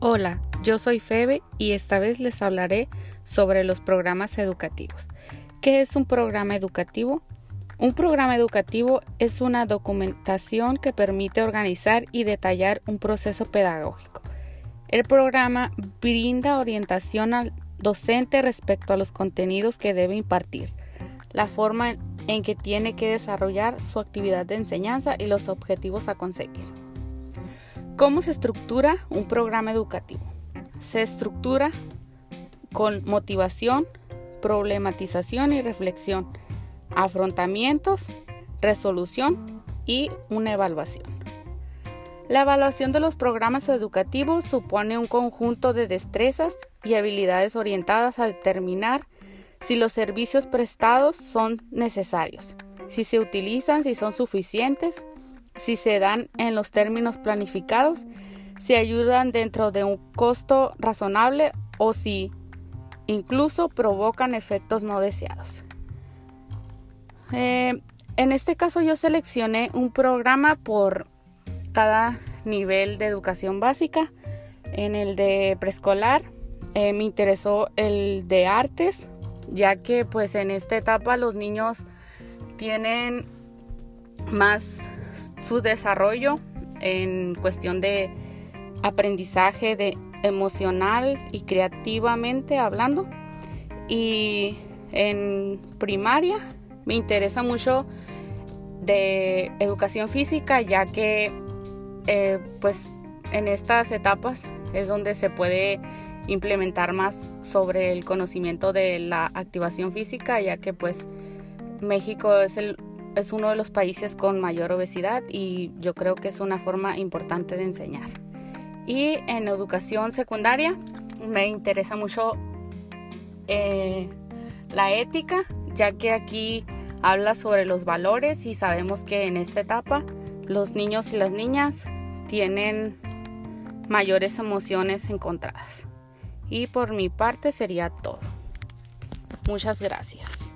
Hola, yo soy Febe y esta vez les hablaré sobre los programas educativos. ¿Qué es un programa educativo? Un programa educativo es una documentación que permite organizar y detallar un proceso pedagógico. El programa brinda orientación al docente respecto a los contenidos que debe impartir, la forma en que tiene que desarrollar su actividad de enseñanza y los objetivos a conseguir. ¿Cómo se estructura un programa educativo? Se estructura con motivación, problematización y reflexión, afrontamientos, resolución y una evaluación. La evaluación de los programas educativos supone un conjunto de destrezas y habilidades orientadas a determinar si los servicios prestados son necesarios, si se utilizan, si son suficientes, si se dan en los términos planificados, si ayudan dentro de un costo razonable o si incluso provocan efectos no deseados. Eh, en este caso yo seleccioné un programa por cada nivel de educación básica. En el de preescolar eh, me interesó el de artes, ya que pues en esta etapa los niños tienen más su desarrollo en cuestión de aprendizaje de emocional y creativamente hablando. Y en primaria me interesa mucho de educación física ya que eh, pues en estas etapas es donde se puede implementar más sobre el conocimiento de la activación física ya que pues México es el es uno de los países con mayor obesidad y yo creo que es una forma importante de enseñar. Y en educación secundaria me interesa mucho eh, la ética, ya que aquí habla sobre los valores y sabemos que en esta etapa los niños y las niñas tienen mayores emociones encontradas. Y por mi parte sería todo. Muchas gracias.